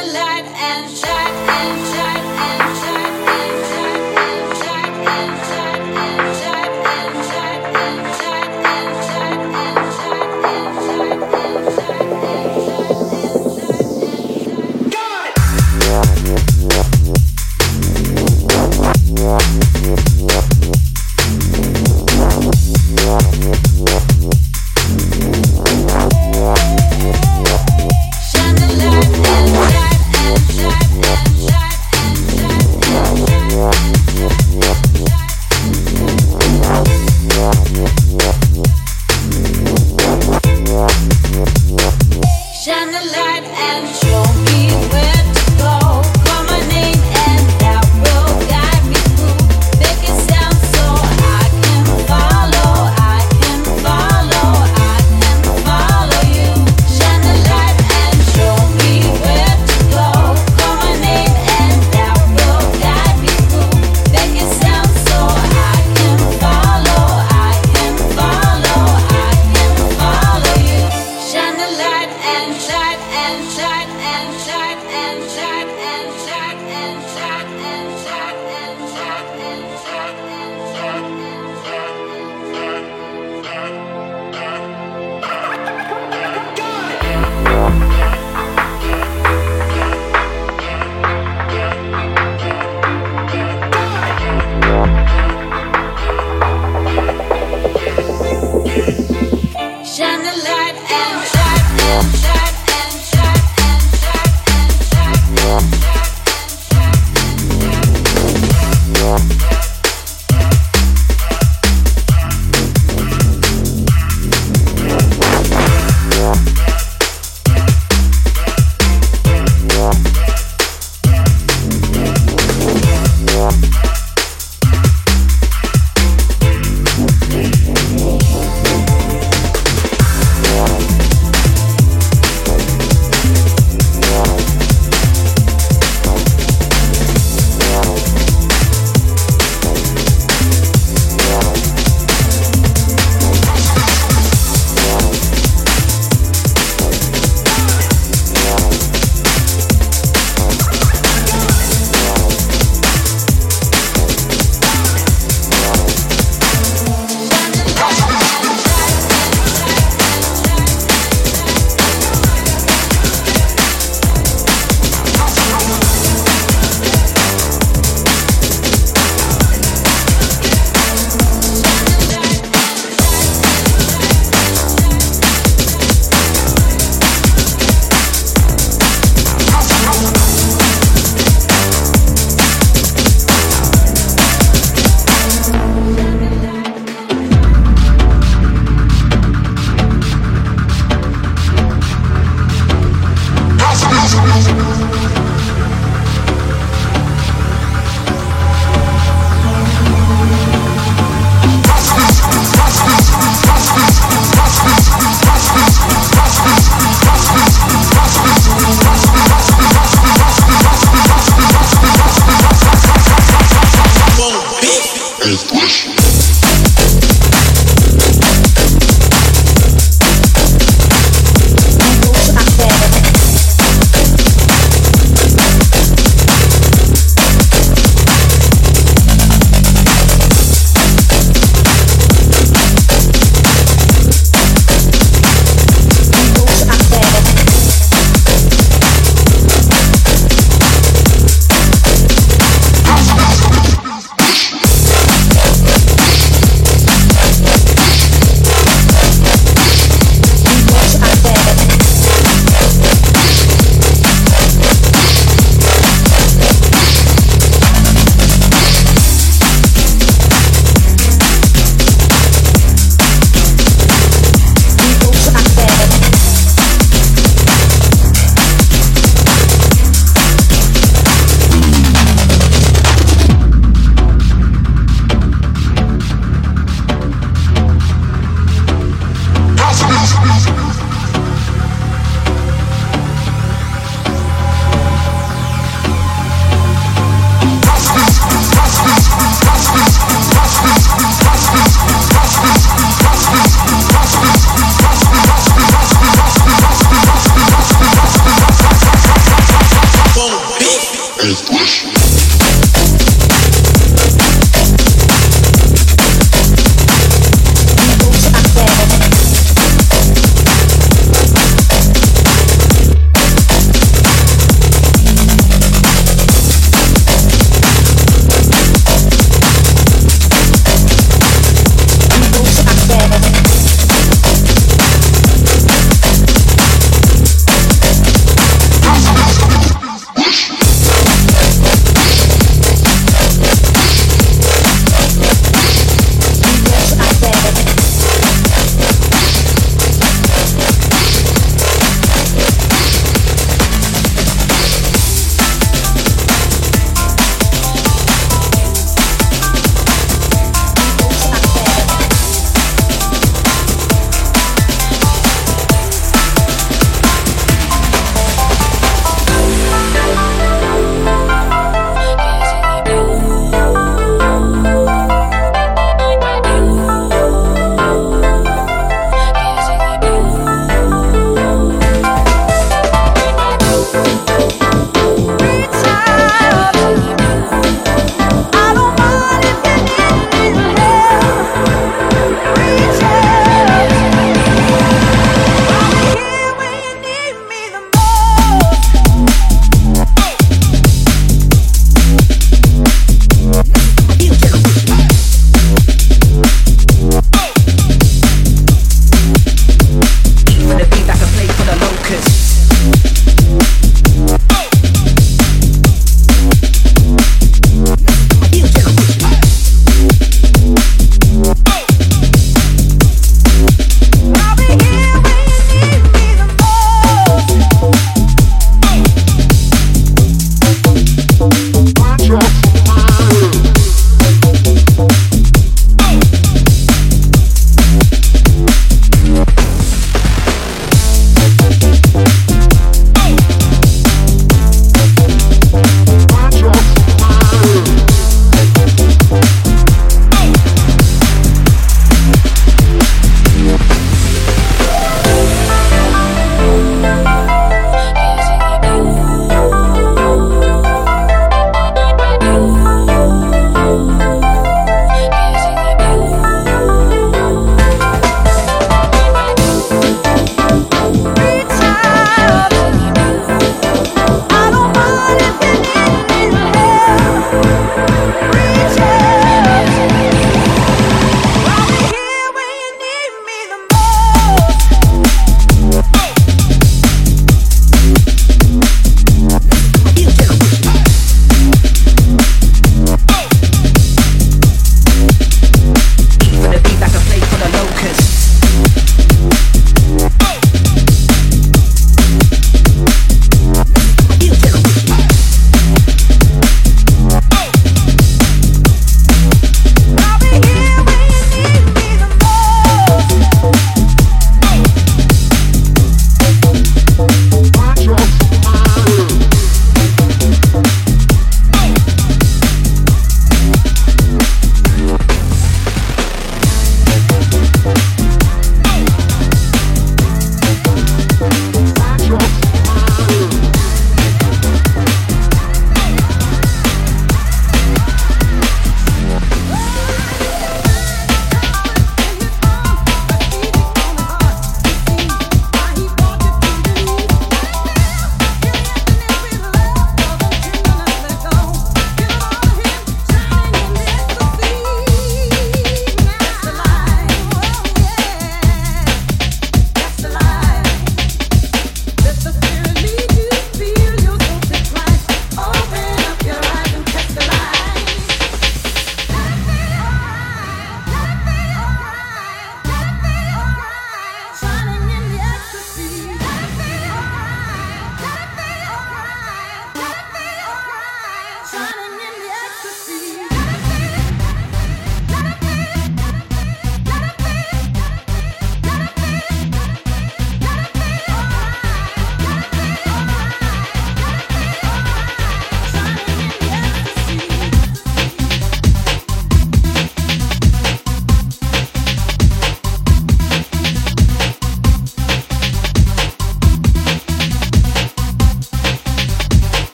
the light and shine and shine.